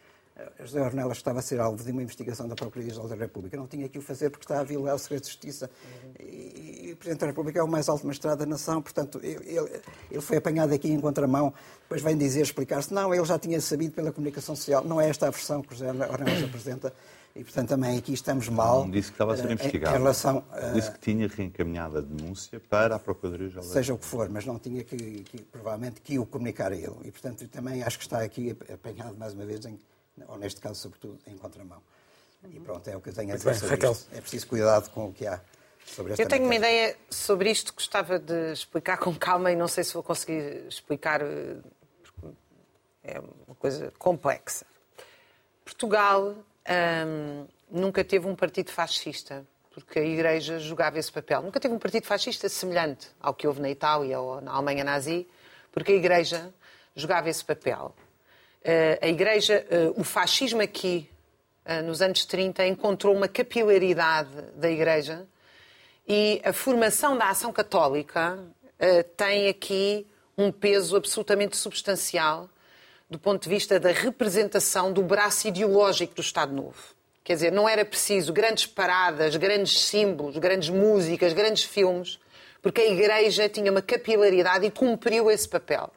José Ornelas estava a ser alvo de uma investigação da Procuradoria-Geral da República. Não tinha que o fazer porque está a violar o segredo de justiça. Uhum. E, e, o Presidente da República é o mais alto magistrado da nação, portanto, ele, ele foi apanhado aqui em contramão. Depois vem dizer, explicar-se, não, ele já tinha sabido pela comunicação social. Não é esta a versão que José Ornelas apresenta. E, portanto, também aqui estamos mal. Não disse que estava a ser investigado. Em relação, disse que tinha reencaminhado a denúncia para a Procuradoria-Geral. Seja o que for, mas não tinha que, que, provavelmente, que o comunicar a ele. E, portanto, também acho que está aqui apanhado, mais uma vez, em, ou neste caso, sobretudo, em contramão. E pronto, é o que eu tenho a dizer bem, sobre isto. É preciso cuidado com o que há. Sobre esta eu tenho matéria. uma ideia sobre isto, gostava de explicar com calma e não sei se vou conseguir explicar, eh, é uma coisa complexa. Portugal hum, nunca teve um partido fascista, porque a Igreja jogava esse papel. Nunca teve um partido fascista semelhante ao que houve na Itália ou na Alemanha nazi, porque a Igreja jogava esse papel. Uh, a Igreja, uh, o fascismo aqui, uh, nos anos 30, encontrou uma capilaridade da Igreja e a formação da ação católica tem aqui um peso absolutamente substancial do ponto de vista da representação do braço ideológico do Estado Novo. Quer dizer, não era preciso grandes paradas, grandes símbolos, grandes músicas, grandes filmes, porque a Igreja tinha uma capilaridade e cumpriu esse papel.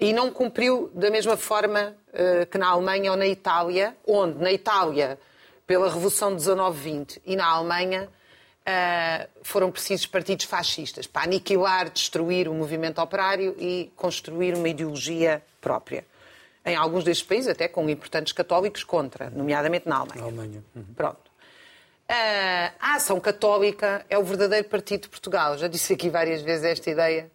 E não cumpriu da mesma forma uh, que na Alemanha ou na Itália, onde na Itália, pela Revolução de 1920, e na Alemanha, uh, foram precisos partidos fascistas para aniquilar, destruir o movimento operário e construir uma ideologia própria em alguns destes países, até com importantes católicos contra, nomeadamente na Alemanha. Na Alemanha. Uhum. Pronto. A Ação Católica é o verdadeiro partido de Portugal. Já disse aqui várias vezes esta ideia.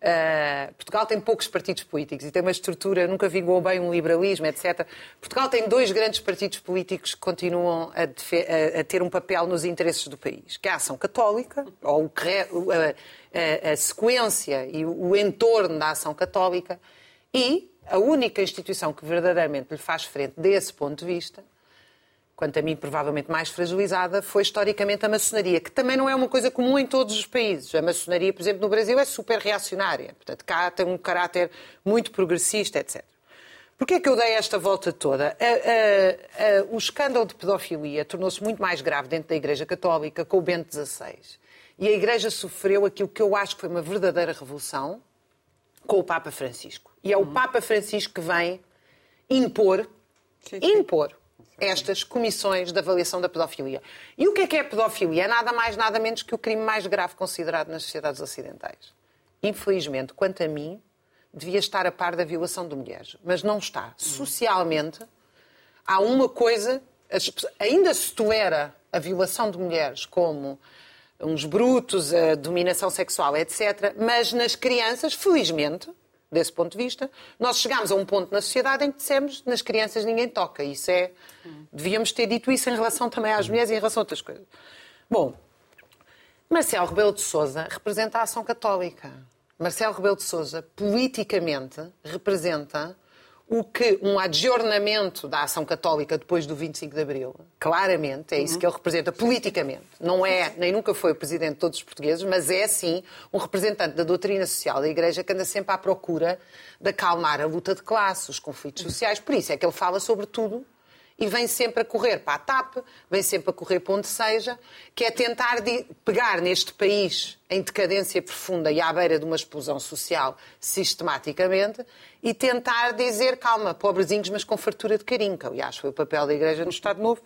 Uh, Portugal tem poucos partidos políticos e tem uma estrutura, nunca vingou bem um liberalismo, etc. Portugal tem dois grandes partidos políticos que continuam a, a, a ter um papel nos interesses do país, que é a Ação Católica, ou a, a sequência e o entorno da Ação Católica, e a única instituição que verdadeiramente lhe faz frente desse ponto de vista quanto a mim, provavelmente mais fragilizada, foi historicamente a maçonaria, que também não é uma coisa comum em todos os países. A maçonaria, por exemplo, no Brasil é super reacionária. Portanto, cá tem um caráter muito progressista, etc. Porquê é que eu dei esta volta toda? A, a, a, o escândalo de pedofilia tornou-se muito mais grave dentro da Igreja Católica com o Bento XVI. E a Igreja sofreu aquilo que eu acho que foi uma verdadeira revolução com o Papa Francisco. E é o Papa Francisco que vem impor, impor estas comissões de avaliação da pedofilia. E o que é que é pedofilia? É nada mais, nada menos que o crime mais grave considerado nas sociedades ocidentais. Infelizmente, quanto a mim, devia estar a par da violação de mulheres, mas não está. Socialmente, há uma coisa, ainda se tolera a violação de mulheres como uns brutos, a dominação sexual, etc., mas nas crianças, felizmente, desse ponto de vista, nós chegámos a um ponto na sociedade em que dissemos nas crianças ninguém toca. Isso é. Devíamos ter dito isso em relação também às mulheres e em relação a outras coisas. Bom, Marcelo Rebelo de Souza representa a ação católica. Marcelo Rebelo de Souza, politicamente, representa o que um adjornamento da ação católica depois do 25 de Abril, claramente, é isso que ele representa politicamente. Não é, nem nunca foi o presidente de todos os portugueses, mas é, sim, um representante da doutrina social da Igreja que anda sempre à procura de acalmar a luta de classes, os conflitos sociais. Por isso é que ele fala sobre tudo e vem sempre a correr para a TAP, vem sempre a correr para onde seja, que é tentar pegar neste país em decadência profunda e à beira de uma explosão social sistematicamente e tentar dizer, calma, pobrezinhos, mas com fartura de carinho, que aliás foi o papel da Igreja no Estado Novo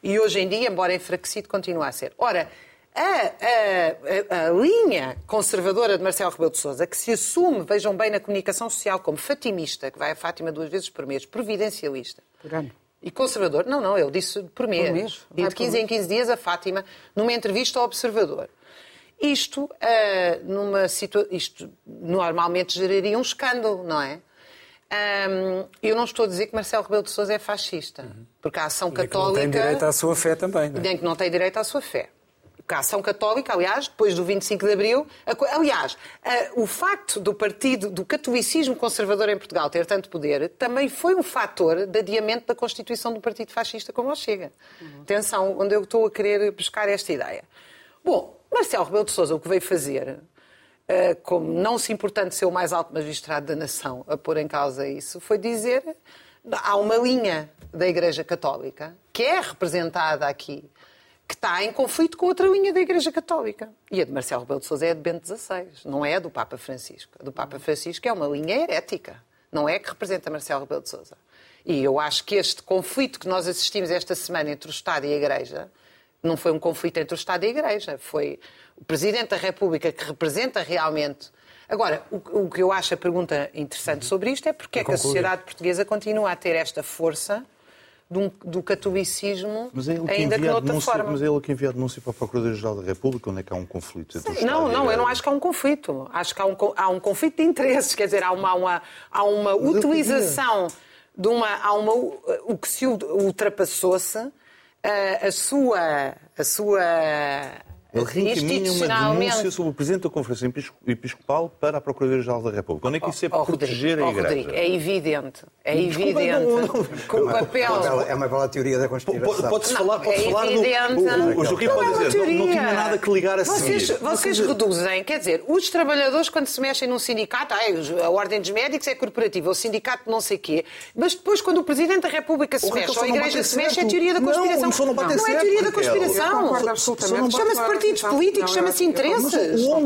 e hoje em dia, embora enfraquecido, continua a ser. Ora, a, a, a, linha conservadora de Marcelo Rebelo de Sousa, que se assume, vejam bem, na comunicação social como fatimista, que vai a Fátima duas vezes por mês, providencialista. Por ano. E conservador? Não, não, ele disse por mês. Por mês? E de 15 em 15 dias a Fátima, numa entrevista ao Observador. Isto, uh, numa situa isto normalmente geraria um escândalo, não é? Um, eu não estou a dizer que Marcelo Rebelo de Sousa é fascista, porque a ação católica... Nem que não tem direito à sua fé também, não é? Nem que não tem direito à sua fé a Ação Católica, aliás, depois do 25 de Abril, aliás, o facto do partido, do catolicismo conservador em Portugal ter tanto poder, também foi um fator de adiamento da constituição do Partido Fascista como ele chega. Uhum. Atenção, onde eu estou a querer buscar esta ideia. Bom, Marcelo Rebelo de Sousa o que veio fazer, como não se importando ser o mais alto magistrado da nação a pôr em causa isso, foi dizer há uma linha da Igreja Católica que é representada aqui que está em conflito com outra linha da Igreja Católica. E a de Marcelo Rebelo de Sousa é a de Bento XVI, não é a do Papa Francisco. A do Papa Francisco é uma linha herética, não é que representa Marcelo Rebelo de Sousa. E eu acho que este conflito que nós assistimos esta semana entre o Estado e a Igreja não foi um conflito entre o Estado e a Igreja, foi o Presidente da República que representa realmente. Agora, o, o que eu acho a pergunta interessante sobre isto é porque é que a sociedade portuguesa continua a ter esta força do, do catolicismo, mas é ainda que de outra denúncia, forma. Mas é ele que envia a denúncia para a Procuradoria-Geral da República, onde é que há um conflito entre Sim, Não, não, eu não acho que há um conflito. Acho que há um, há um conflito de interesses, quer dizer, há uma, uma há uma utilização de uma, há uma... O que se ultrapassou-se, a, eh, a sua... A sua ele reencaminha uma denúncia sobre o Presidente da Conferência Episcopal para a Procuradoria-Geral da República. Onde é que isso é para oh, proteger Rodrigo, a Igreja? Rodrigo, é evidente. É evidente. Não, não, Com o papel... É uma bela teoria da conspiração. Pode-se falar, pode é falar evidente. no... O, o Joaquim pode é dizer, não, não, tinha nada que ligar a vocês, seguir. Vocês reduzem, quer dizer, os trabalhadores quando se mexem num sindicato, ah, a Ordem dos Médicos é corporativa, o sindicato não sei quê, mas depois quando o Presidente da República se mexe, ou a Igreja se mexe, é teoria da conspiração. Não, não é teoria da conspiração. Chama-se partidos políticos, chama-se interesses.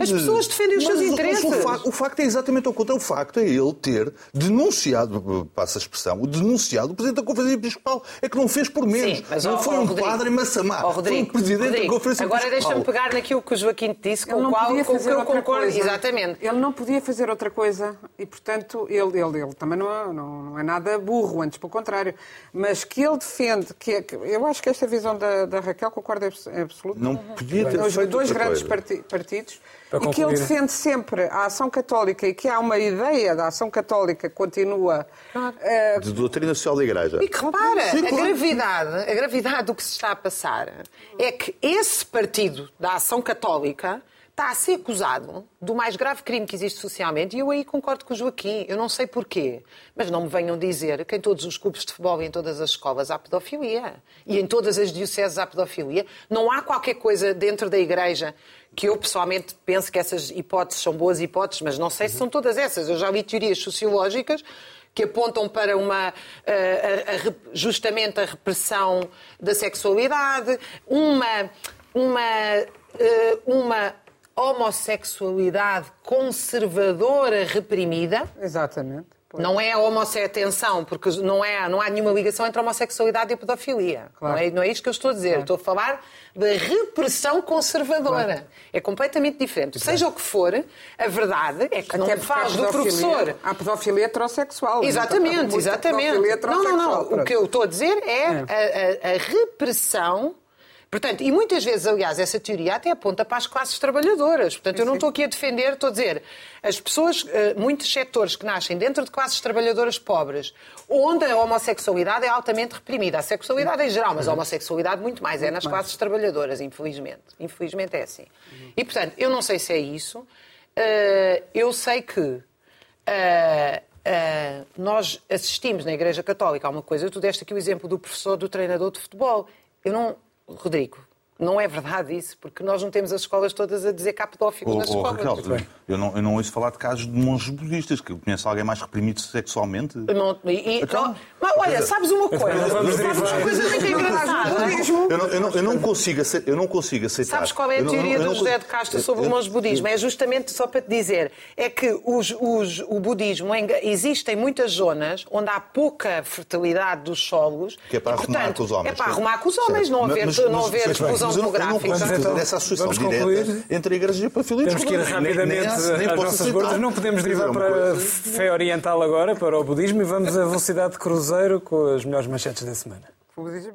As pessoas defendem os seus interesses. O facto, o facto é exatamente o contrário. O facto é ele ter denunciado, passa a expressão, o denunciado o Presidente da Conferência Episcopal. É que não fez por menos. Sim, mas, não foi um padre em Massamá. Foi um Presidente Rodrigo, da Conferência Episcopal. Agora deixa-me pegar naquilo que o Joaquim te disse, com o qual com que eu concordo. Coisa. Exatamente. Ele não podia fazer outra coisa e, portanto, ele, ele, ele também não é, não, não é nada burro, antes pelo contrário. Mas que ele defende, que, é, eu acho que esta visão da, da Raquel concorda absoluto. Não podia ter dois, feito dois grandes parti- partidos Para e que ele concluir. defende sempre a ação católica e que há uma ideia da ação católica que continua eh, De doutrina social da Igreja. E que repara, Sim, a claro. gravidade, a gravidade do que se está a passar é que esse partido da ação católica está a ser acusado do mais grave crime que existe socialmente e eu aí concordo com o Joaquim. Eu não sei porquê, mas não me venham dizer que em todos os clubes de futebol e em todas as escolas há pedofilia. E em todas as dioceses há pedofilia. Não há qualquer coisa dentro da igreja que eu pessoalmente penso que essas hipóteses são boas hipóteses, mas não sei se são todas essas. Eu já li teorias sociológicas que apontam para uma eh, a- a justamente a repressão da sexualidade, uma uma eh, uma homossexualidade conservadora reprimida. exatamente. Pois. Não é a homossexualidade, atenção, porque não, é, não há nenhuma ligação entre a homossexualidade e a pedofilia. Claro. Não, é, não é isto que eu estou a dizer. Estou a falar da repressão conservadora. É completamente diferente. Seja o que for, a verdade é que não Até porque faz do professor Há pedofilia heterossexual. Exatamente, Muita exatamente. pedofilia Não, não, não. heterossexual, O que eu estou a dizer é, A, a- a repressão. Portanto, e muitas vezes, aliás, essa teoria até aponta para as classes trabalhadoras. Portanto, eu não estou aqui a defender, estou a dizer, as pessoas, eh, muitos setores que nascem dentro de classes trabalhadoras pobres, onde a homossexualidade é altamente reprimida. A sexualidade em geral, mas a homossexualidade muito mais, é nas classes trabalhadoras, infelizmente. Infelizmente é assim. E, portanto, eu não sei se é isso. Eh, eu sei que ah, nós assistimos na Igreja Católica a uma coisa. Tu deste aqui o exemplo do professor, do treinador de futebol. Eu não. Rodrigo, não é verdade isso, porque nós não temos as escolas todas a dizer que há pedófilos Oh, nas oh, escolas. Raquel, eu não, eu não ouço falar de casos de monges budistas, que eu conheço alguém mais reprimido sexualmente. Não- e- e- Então- mas olha, sabes uma coisa? Não vamos sabes uma derivar. coisa muito engraçada? Eu não, eu não- eu não consigo aceitar. Eu não consigo aceitar. Sabes qual é a não- teoria do não- José de Castro sobre o monge budismo? É justamente só para te dizer, é que os- os- o budismo, existem muitas zonas onde há pouca fertilidade dos solos. Que é para e, arrumar com os homens. É para arrumar com os homens, não haver, não haver exclusão mas eu não- não demográfica. consigo Vamos então- fazer essa associação vamos direta concluir. entre a Igreja e. Temos que ir rapidamente nem- nem às nossas bordas. Não podemos derivar para a fé oriental agora, para o budismo, e vamos à velocidade de cruzeiro com as melhores manchetes da semana. O budismo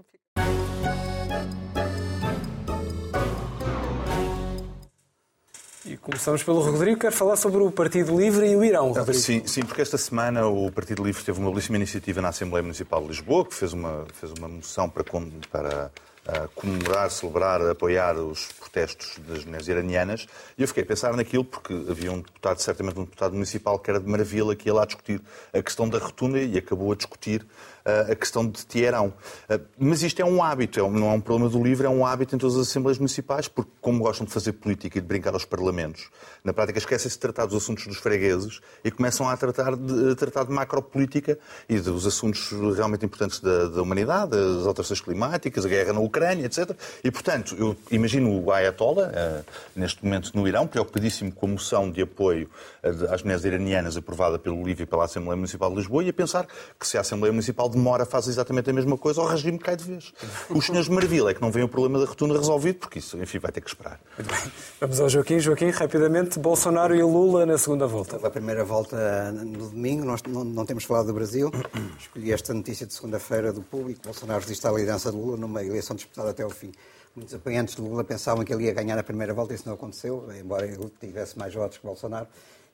E começamos pelo Rodrigo, quer falar sobre o Partido Livre e o Irão, Rodrigo. Sim, sim, porque esta semana o Partido Livre teve uma belíssima iniciativa na Assembleia Municipal de Lisboa, que fez uma, fez uma moção para, para ah, comemorar, celebrar, apoiar os protestos das mulheres iranianas. E eu fiquei a pensar naquilo porque havia um deputado, certamente um deputado municipal, que era de Maravilha, que ia lá discutir a questão da rotunda e acabou a discutir a questão de Teherão. Ah, mas isto é um hábito, é não é um problema do livro, é um hábito em todas as Assembleias Municipais, porque como gostam de fazer política e de brincar aos parlamentos, na prática esquecem-se de tratar dos assuntos dos fregueses e começam a tratar de, a tratar de macropolítica e dos assuntos realmente importantes da, da humanidade, as alterações climáticas, a guerra na Ucrânia, etc. E, portanto, eu imagino o Ayatollah, eh, neste momento no Irão, preocupadíssimo com a moção de apoio eh, às mulheres iranianas aprovada pelo Livre e pela Assembleia Municipal de Lisboa e a pensar que se a Assembleia Municipal demora, faz exatamente a mesma coisa, o regime cai de vez. Os senhores de Maravilha é que não veem o problema da rotunda resolvido, porque isso, enfim, vai ter que esperar. Muito bem. Vamos ao Joaquim. Joaquim, rapidamente, Bolsonaro e Lula na segunda volta. A primeira volta no domingo, nós não, não temos falado do Brasil. [clears throat] Escolhi esta notícia de segunda-feira do público. Bolsonaro resiste à liderança de Lula numa eleição disputada até ao fim. Muitos apoiantes de Lula pensavam que ele ia ganhar na primeira volta, isso não aconteceu, embora ele tivesse mais votos que Bolsonaro.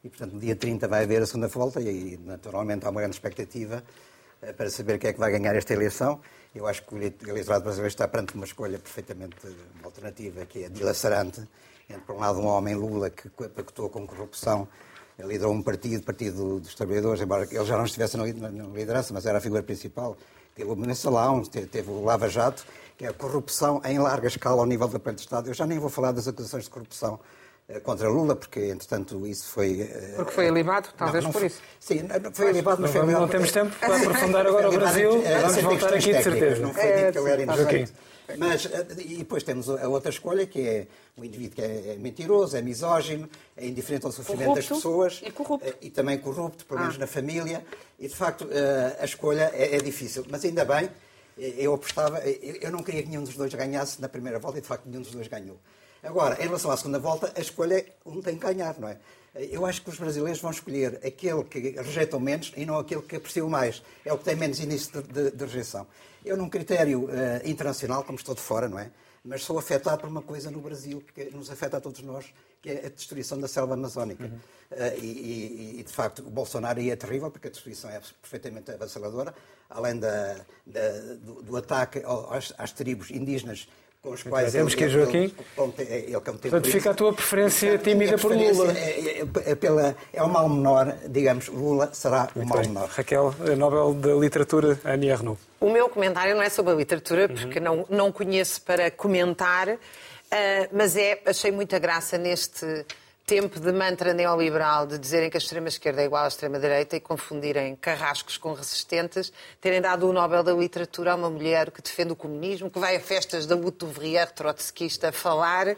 E, portanto, no dia 30 vai haver a segunda volta e, naturalmente, há uma grande expectativa para saber quem é que vai ganhar esta eleição. Eu acho que o ele- eleitorado brasileiro está perante uma escolha perfeitamente eh, alternativa, que é dilacerante. Entre, por um lado, um homem, Lula, que pactou com corrupção, liderou um partido, Partido dos Trabalhadores, embora ele já não estivesse na li- na na liderança, mas era a figura principal. Teve o mensalão, te- teve o Lava Jato, que é a corrupção em larga escala ao nível do aparelho de Estado. Eu já nem vou falar das acusações de corrupção eh, contra Lula, porque, entretanto, isso foi... eh, Porque foi alivado, talvez não por foi- isso. Sim, não foi alivado, mas Não, foi alivado. não temos tempo para [laughs] aprofundar agora o Brasil. eh, Vamos voltar aqui de certeza. Não foi É, dito que ele era sim, inocente. Mas, eh, e depois temos a outra escolha, que é o indivíduo que é, é mentiroso, é misógino, é indiferente ao sofrimento das Corrupto pessoas. e corrupto. eh, E também corrupto, pelo menos Ah. na família. E, de facto, eh, a escolha é, é difícil. Mas ainda bem, eh, eu apostava... eh, eu não queria que nenhum dos dois ganhasse na primeira volta e, de facto, nenhum dos dois ganhou. Agora, em relação à segunda volta, a escolha é um tem que ganhar, não é? Eu acho que os brasileiros vão escolher aquele que rejeitam menos e não aquele que apreciam mais. É o que tem menos índice de, de, de rejeição. Eu, num critério uh, internacional, como estou de fora, não é? Mas sou afetado por uma coisa no Brasil que nos afeta a todos nós, que é a destruição da selva amazónica. Uhum. Uh, e, e, e, de facto, o Bolsonaro aí é terrível, porque a destruição é perfeitamente avassaladora, além da, da, do, do, ataque às, às tribos indígenas com os quais Temos que ir, Joaquim. Ele, ele, Portanto, fica a tua preferência tímida por Lula. É, é, é, pela, é o mal menor, digamos, Lula será o mal bem. menor. Raquel, Nobel da Literatura, Annie Arnaud. O meu comentário não é sobre a literatura, porque uhum. não, não conheço para comentar, uh, mas é, achei muita graça neste tempo de mantra neoliberal de dizerem que a extrema-esquerda é igual à extrema-direita e confundirem carrascos com resistentes, terem dado o Nobel da Literatura a uma mulher que defende o comunismo, que vai a festas da Boutevrier trotskista falar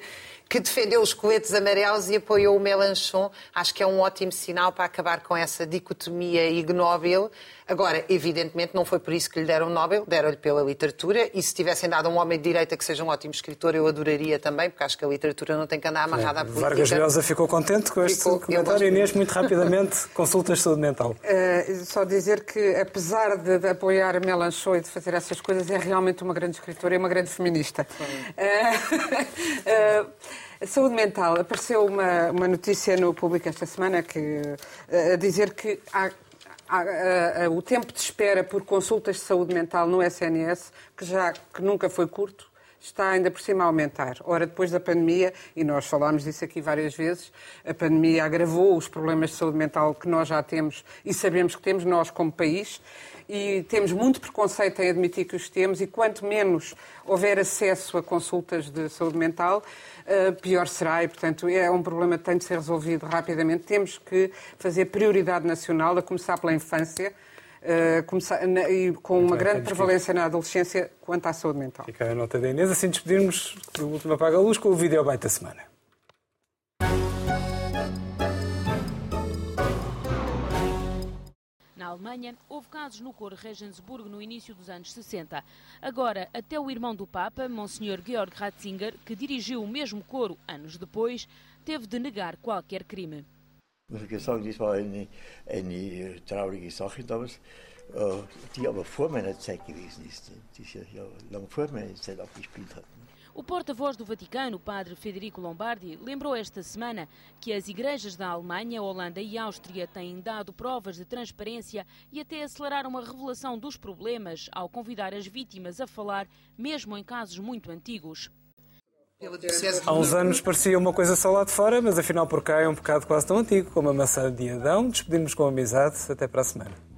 que defendeu os coletes amarelos e apoiou o Melanchon. Acho que é um ótimo sinal para acabar com essa dicotomia ignóbil. Agora, evidentemente, não foi por isso que lhe deram o Nobel, deram-lhe pela literatura, e se tivessem dado a um homem de direita que seja um ótimo escritor, eu adoraria também, porque acho que a literatura não tem que andar amarrada é. à política. Vargas Llosa ficou contente com este ficou, comentário. Inês, muito rapidamente, [laughs] consultas de saúde mental. Uh, só dizer que, apesar de, de apoiar Melanchon e de fazer essas coisas, é realmente uma grande escritora e uma grande feminista. Uh, uh, [laughs] saúde mental. Apareceu uma, uma notícia no público esta semana que, a dizer que há o tempo de espera por consultas de saúde mental no SNS, que já que nunca foi curto, está ainda por cima a aumentar. Ora, depois da pandemia, e nós falámos disso aqui várias vezes, a pandemia agravou os problemas de saúde mental que nós já temos e sabemos que temos nós como país, e temos muito preconceito em admitir que os temos, e quanto menos houver acesso a consultas de saúde mental, eh, pior será, e portanto é um problema que tem de ser resolvido rapidamente. Temos que fazer prioridade nacional, a começar pela infância, Uh, começar, na, e com uma grande prevalência na adolescência quanto à saúde mental. Fica a nota da Inês. Assim despedirmos do último Apaga a Luz com o vídeo bite da semana. Alemanha, houve casos no coro Regensburg no início dos anos 60. Agora, até o irmão do Papa, Monsenhor Georg Ratzinger, que dirigiu o mesmo coro anos depois, teve de negar qualquer crime. Die aber vor meiner Zeit gewesen ist, die ja lang vor meiner Zeit abgespielt hat. O porta-voz do Vaticano, padre Federico Lombardi, lembrou esta semana que as igrejas da Alemanha, Holanda e Áustria têm dado provas de transparência e até aceleraram a revelação dos problemas ao convidar as vítimas a falar, mesmo em casos muito antigos. Há uns anos parecia uma coisa só lá de fora, mas afinal por cá é um pecado quase tão antigo como a maçã de Adão. Despedimos com amizade. Até para a semana.